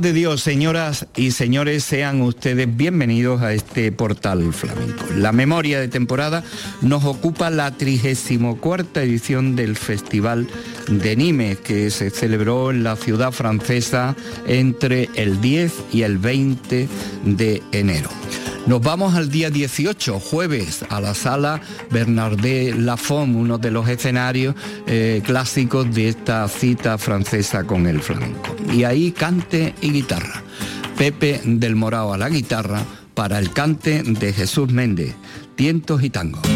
de Dios, señoras y señores, sean ustedes bienvenidos a este portal flamenco. La memoria de temporada nos ocupa la 34 edición del Festival de Nimes, que se celebró en la ciudad francesa entre el 10 y el 20 de enero. Nos vamos al día 18, jueves, a la sala Bernardé Lafont, uno de los escenarios eh, clásicos de esta cita francesa con el flamenco. Y ahí cante y guitarra. Pepe del Morao a la guitarra para el cante de Jesús Méndez, tientos y tangos.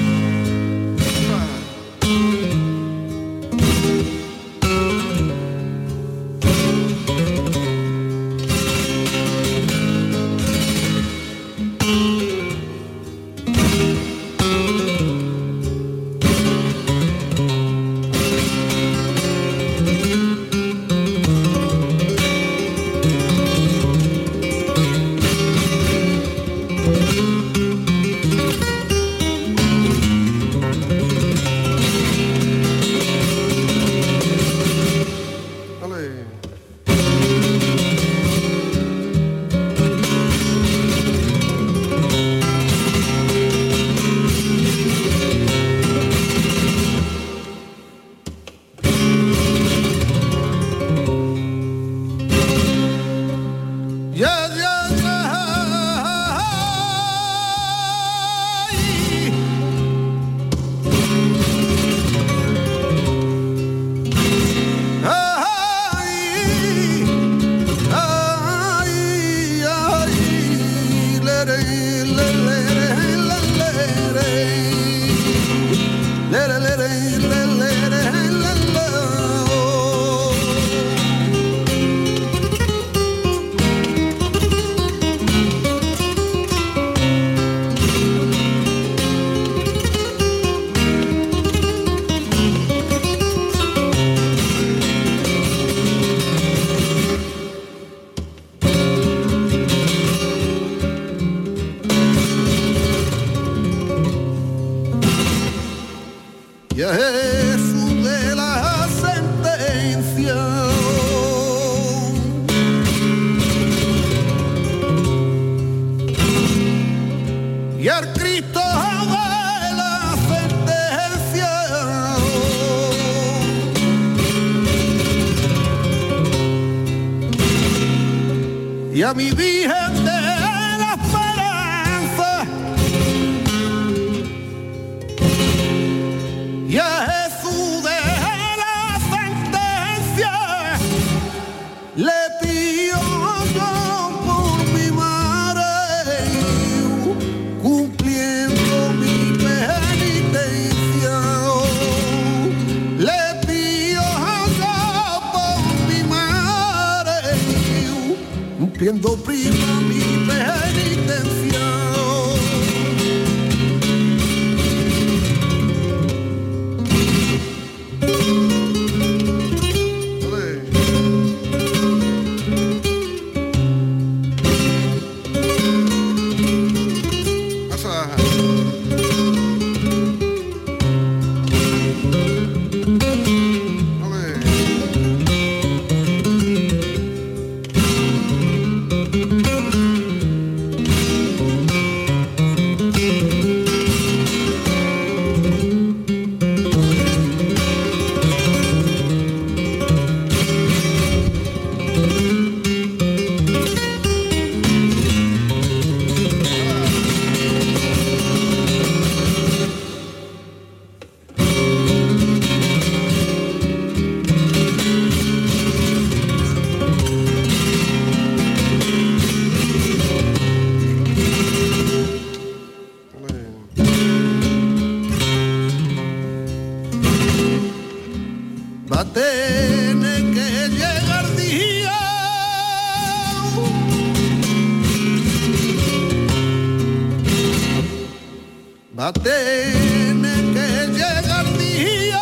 va a tener que llegar día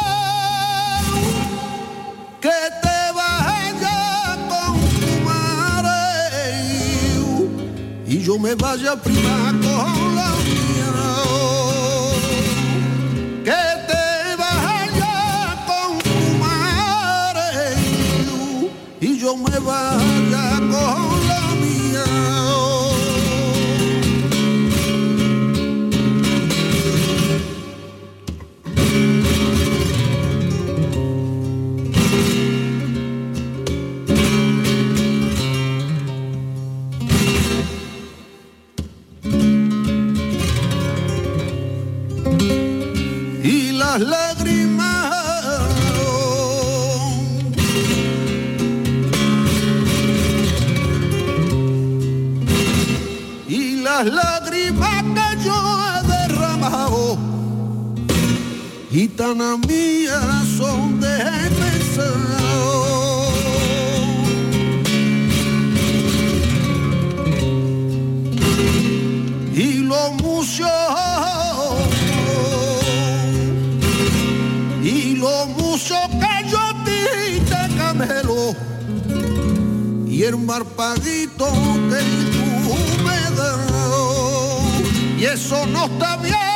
que te vaya con tu madre y yo me vaya a primar con la mía. Que te vaya con tu madre y yo me vaya ventana mi razón de pensar. Y lo mucho, y lo mucho que yo a ti te camelo, y el marpaguito que tú me das, y eso no está bien.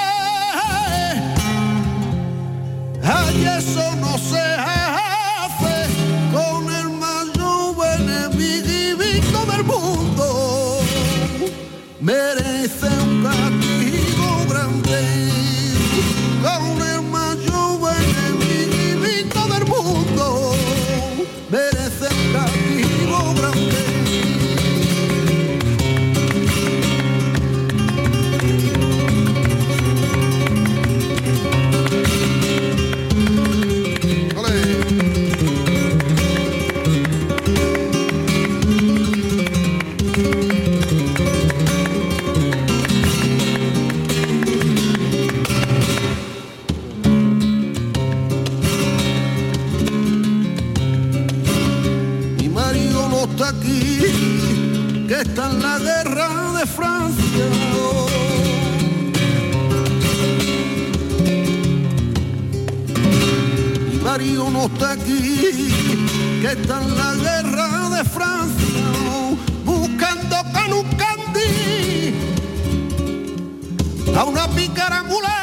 Ay, eso no se hace con el mayor enemigo del mundo. Merece un castigo grande. está aquí, que está en la guerra de Francia, buscando con un a una pícara ambulante.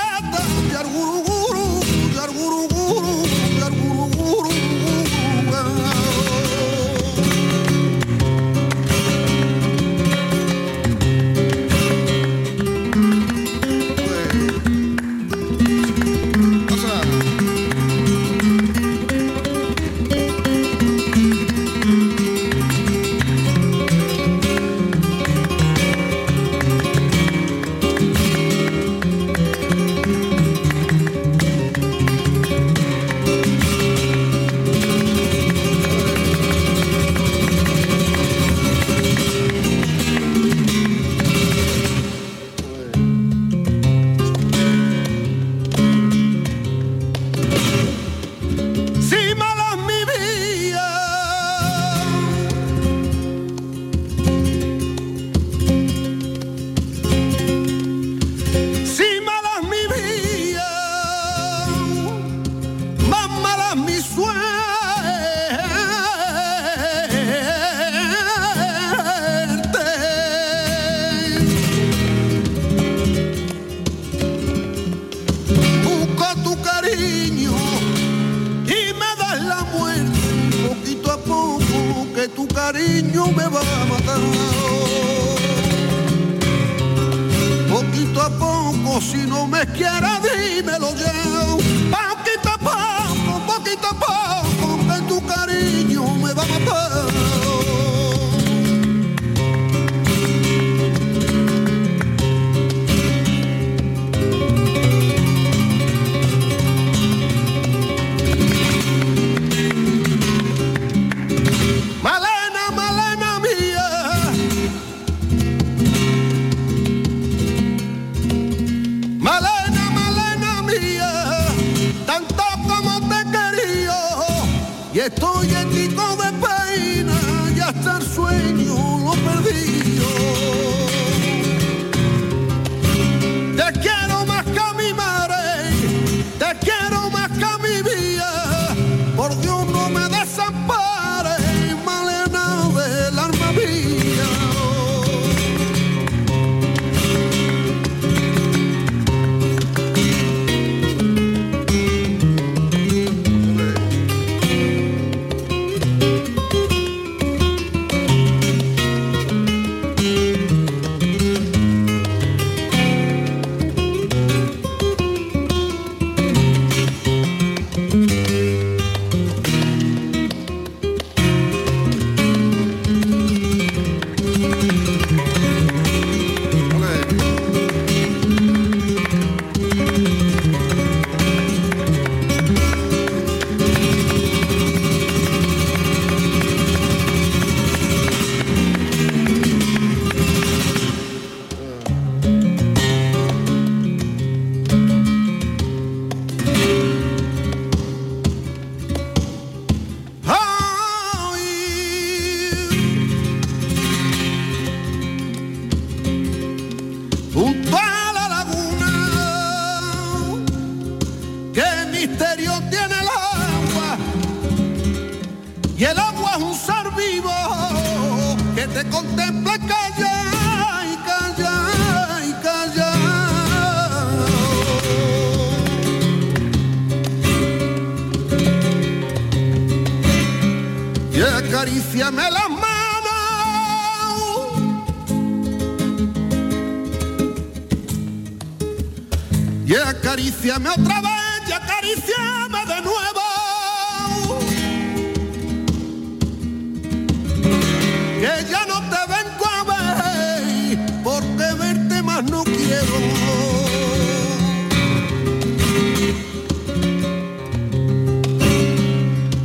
porque verte más no quiero.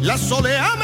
La soleame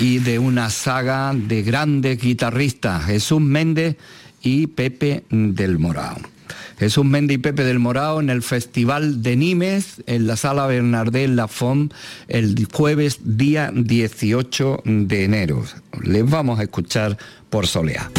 y de una saga de grandes guitarristas, Jesús Méndez y Pepe del Morao. Jesús Méndez y Pepe del Morao en el Festival de Nimes, en la Sala Bernardel La Font, el jueves día 18 de enero. Les vamos a escuchar por Soleá.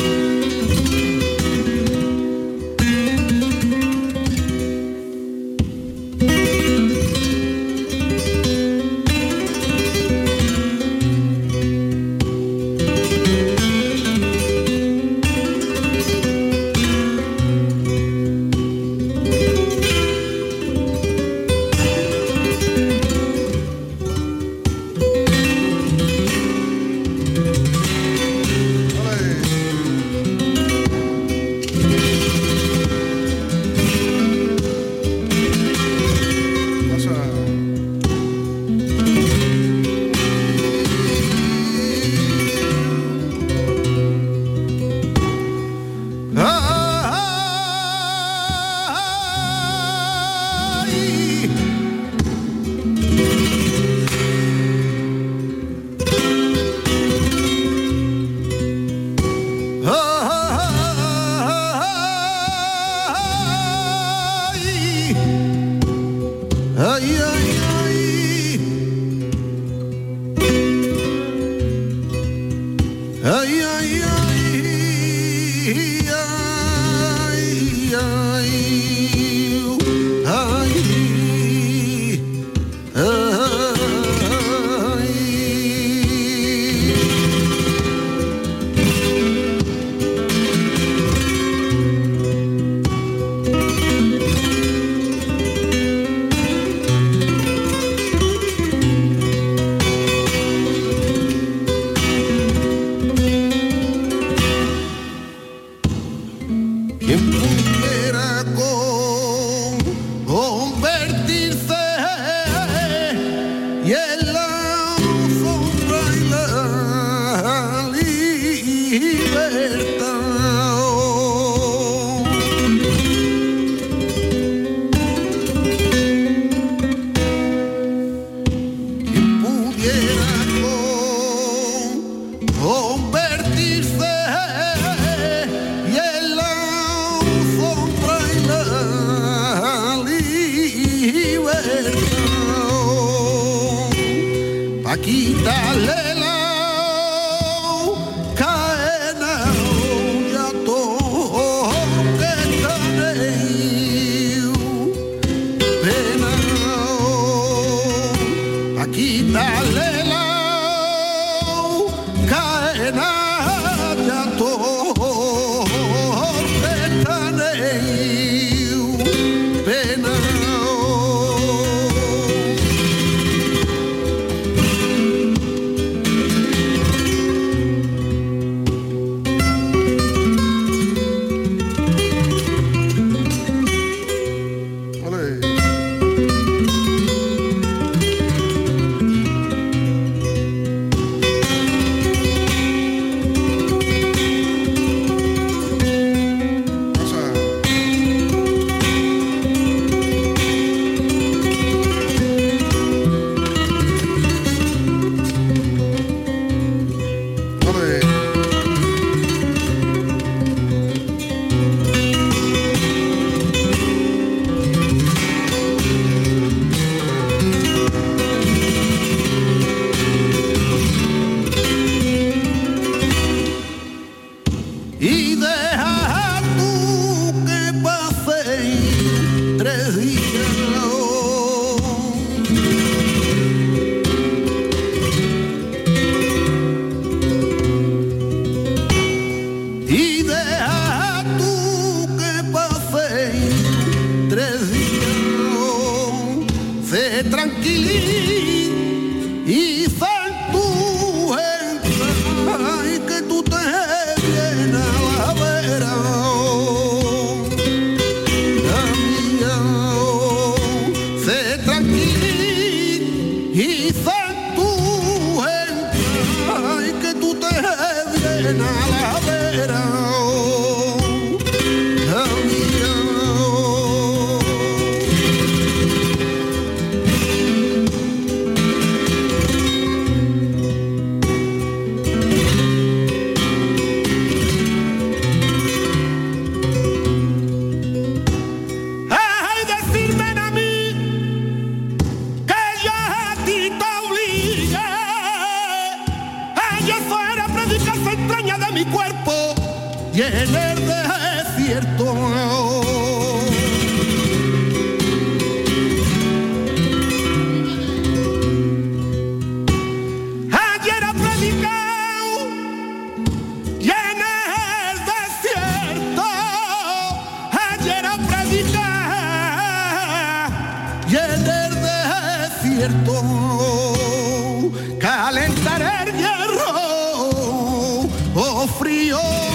Desierto calentar el hierro o frío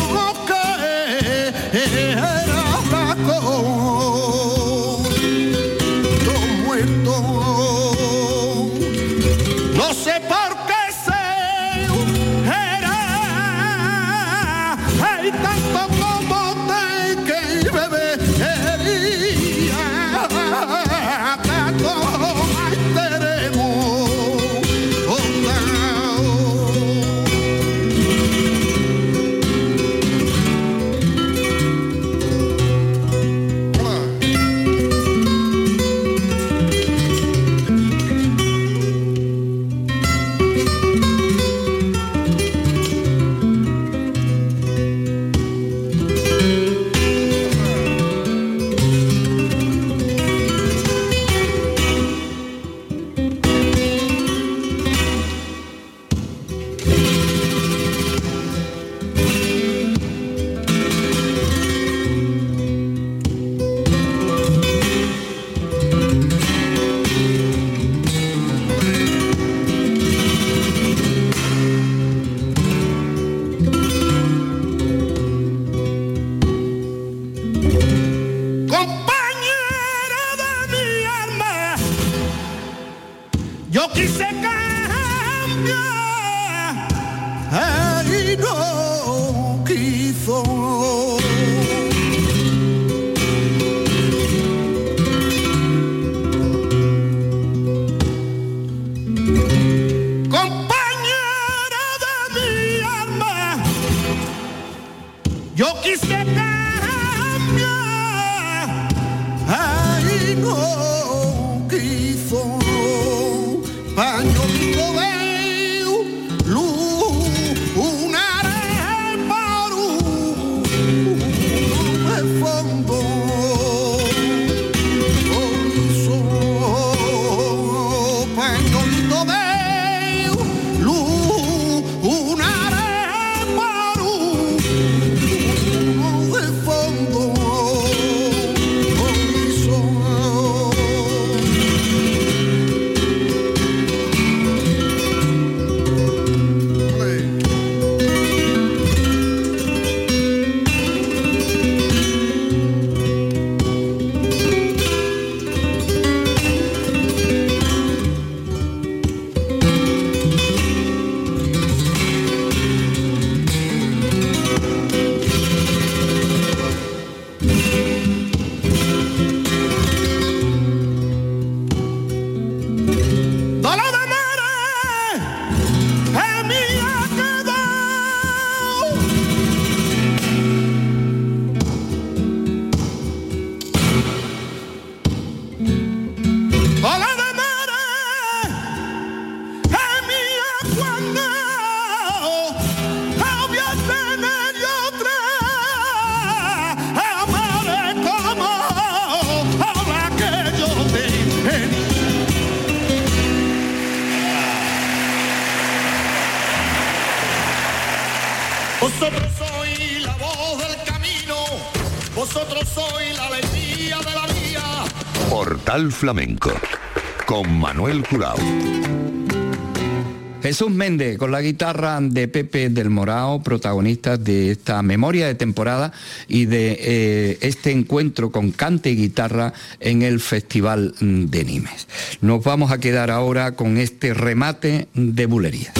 Portal Flamenco con Manuel Curao. Jesús Méndez con la guitarra de Pepe del Morao, protagonista de esta memoria de temporada y de eh, este encuentro con cante y guitarra en el Festival de Nimes. Nos vamos a quedar ahora con este remate de bulería.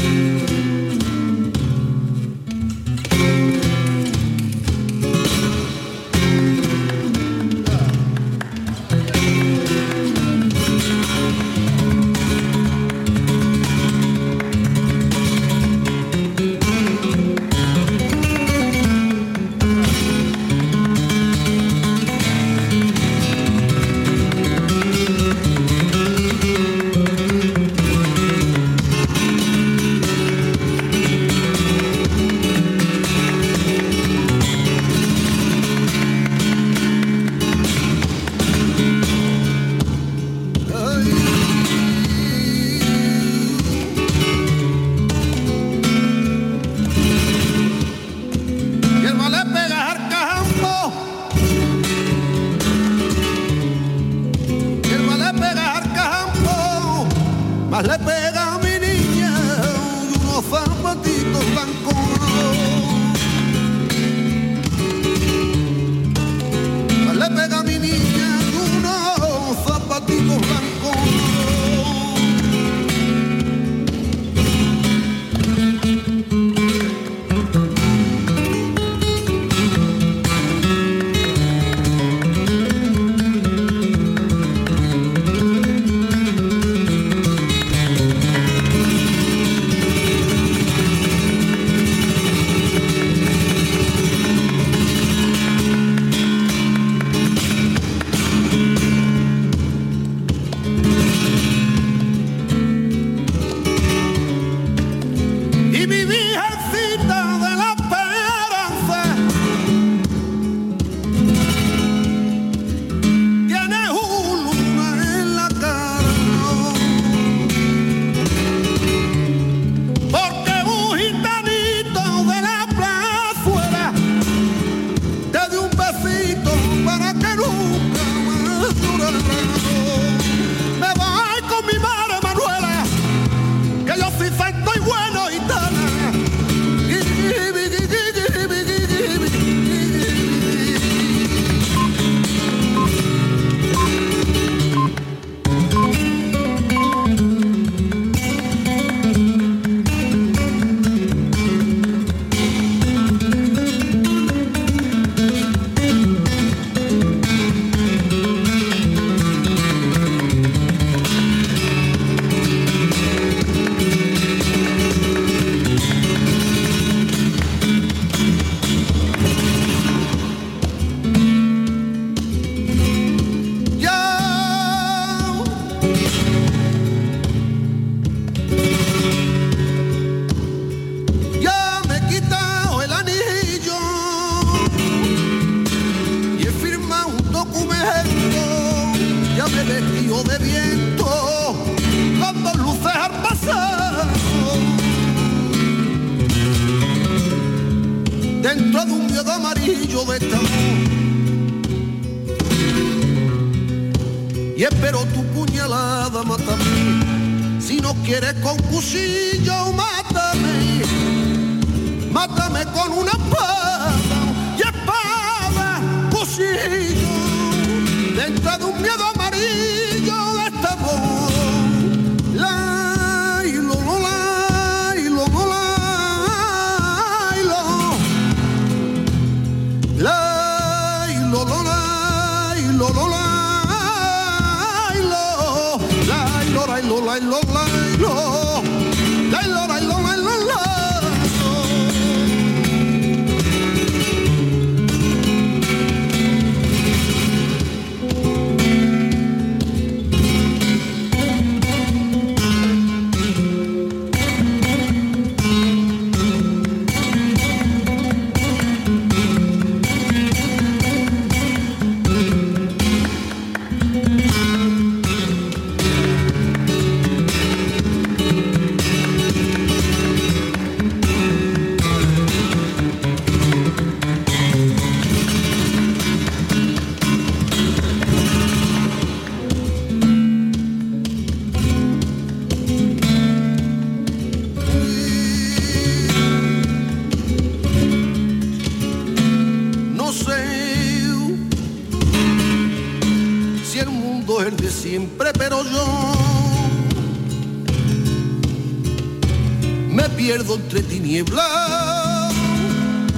Pierdo entre tinieblas.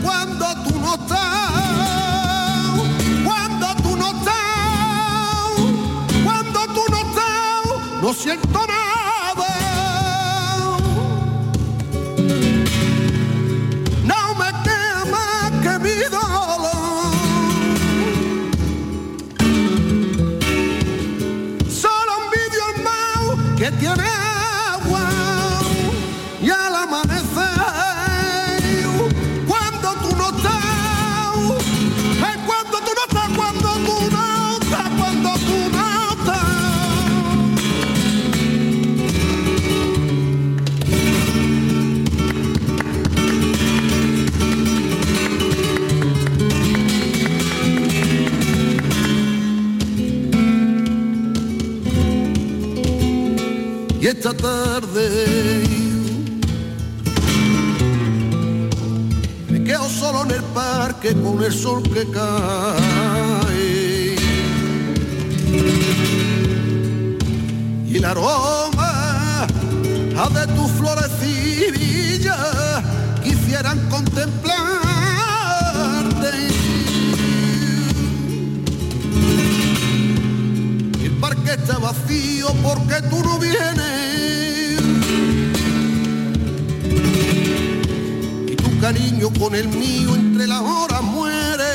Cuando tú no estás, cuando tú no estás, cuando tú no estás, no siento parque con el sol que cae. Y el aroma de tus florecillas quisieran contemplarte. El parque está vacío porque tú no vienes. Cariño con el mío entre las horas muere.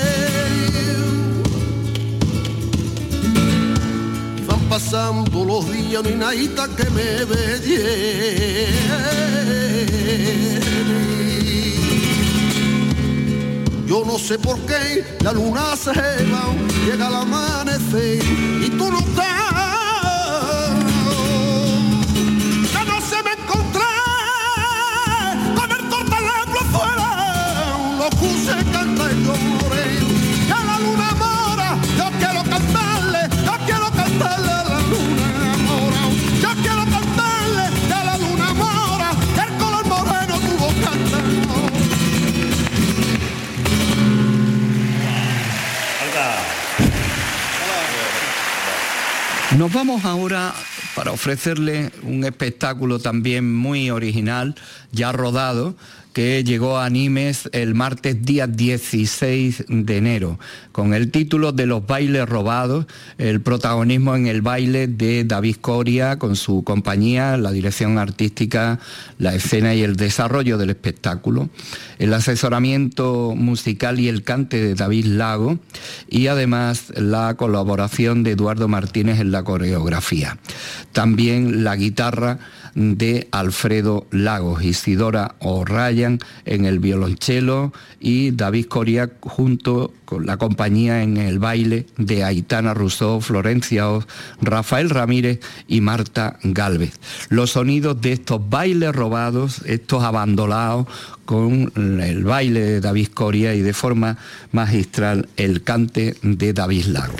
Van pasando los días, no hay nadita que me ve Yo no sé por qué la luna se va, llega al amanecer y tú no estás. Nos vamos ahora para ofrecerle un espectáculo también muy original, ya rodado, que llegó a Animes el martes día 16 de enero, con el título de Los bailes robados, el protagonismo en el baile de David Coria con su compañía, la dirección artística, la escena y el desarrollo del espectáculo, el asesoramiento musical y el cante de David Lago y además la colaboración de Eduardo Martínez en la coreografía. También la guitarra de Alfredo Lagos, Isidora O'Ryan en el violonchelo y David Coria junto con la compañía en el baile de Aitana Rousseau, Florencia Oz, Rafael Ramírez y Marta Galvez. Los sonidos de estos bailes robados, estos abandonados con el baile de David Coria y de forma magistral el cante de David Lago.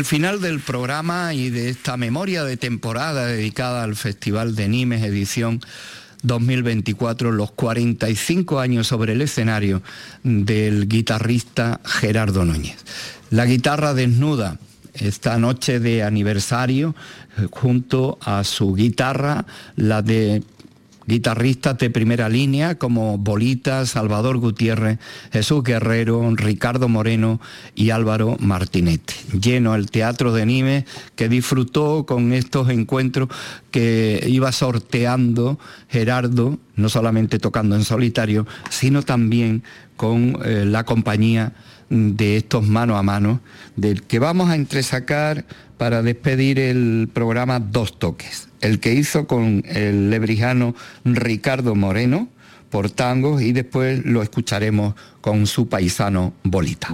El final del programa y de esta memoria de temporada dedicada al Festival de Nimes, edición 2024, los 45 años sobre el escenario del guitarrista Gerardo Núñez. La guitarra desnuda esta noche de aniversario eh, junto a su guitarra, la de guitarristas de primera línea como Bolita, Salvador Gutiérrez, Jesús Guerrero, Ricardo Moreno y Álvaro Martinete. Lleno el Teatro de Nimes que disfrutó con estos encuentros que iba sorteando Gerardo, no solamente tocando en solitario, sino también con eh, la compañía de estos mano a mano, del que vamos a entresacar para despedir el programa Dos Toques el que hizo con el lebrijano Ricardo Moreno por tangos y después lo escucharemos con su paisano Bolita.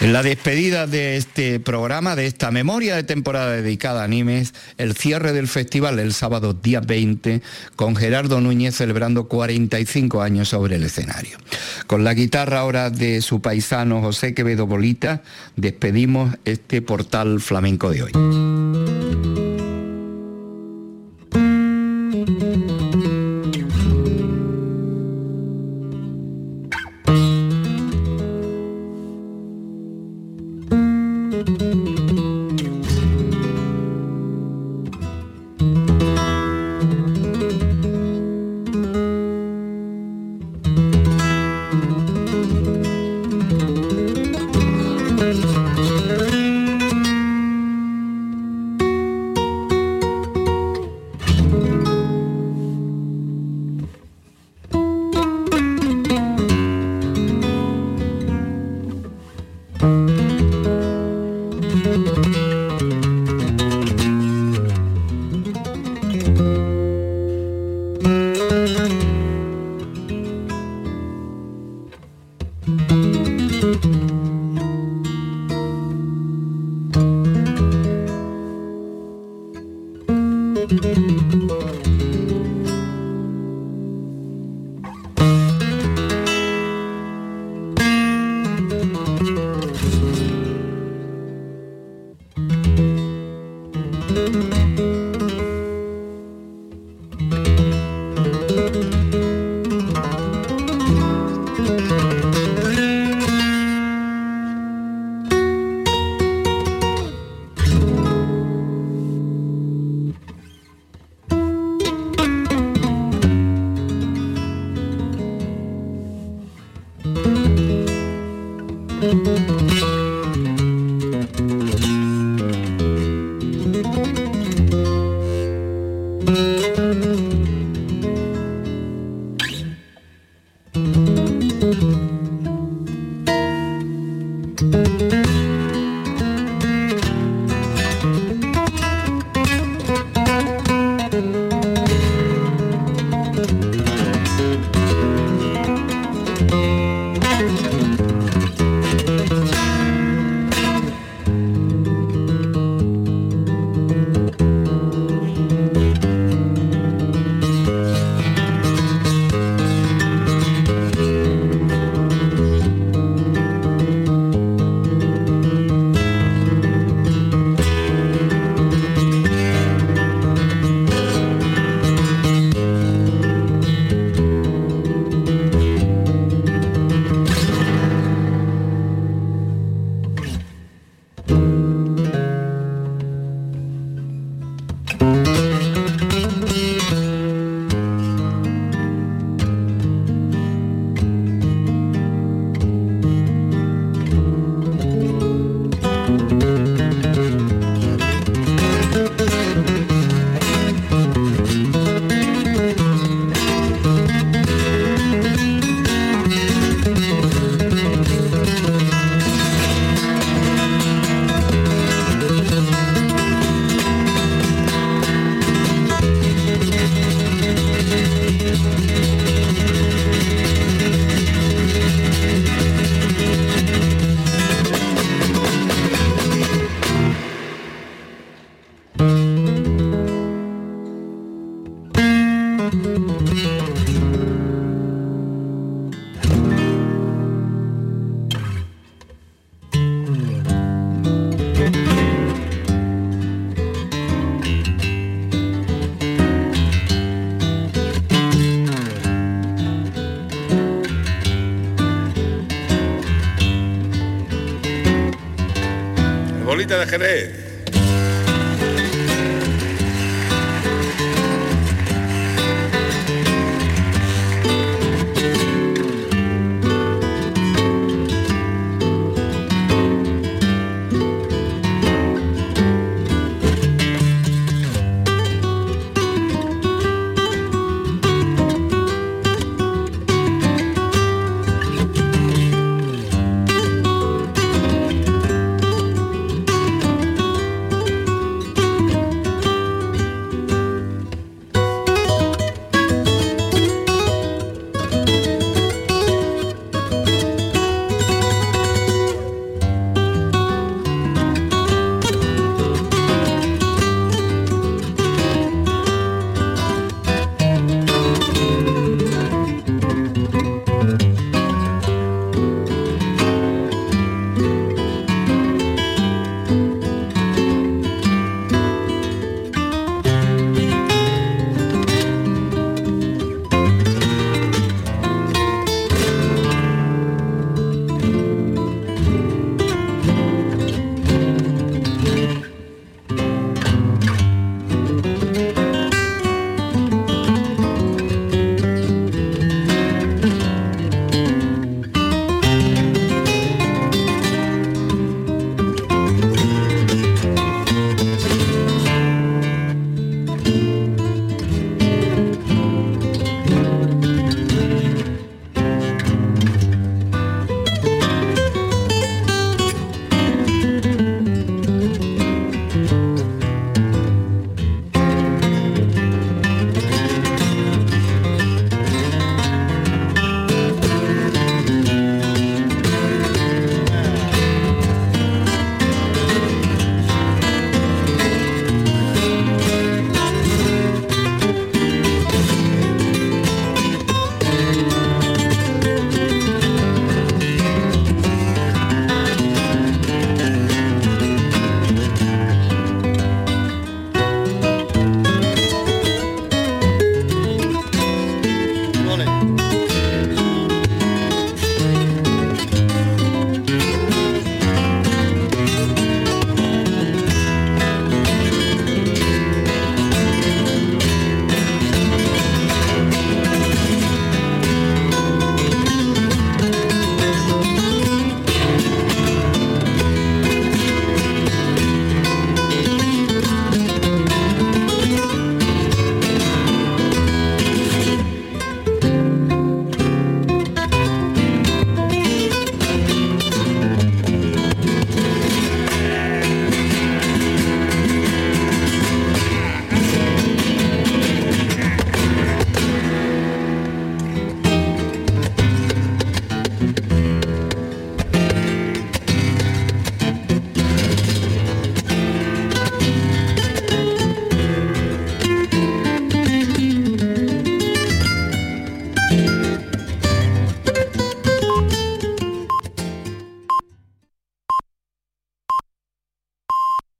En la despedida de este programa, de esta memoria de temporada dedicada a animes, el cierre del festival el sábado día 20, con Gerardo Núñez celebrando 45 años sobre el escenario. Con la guitarra ahora de su paisano José Quevedo Bolita, despedimos este portal flamenco de hoy.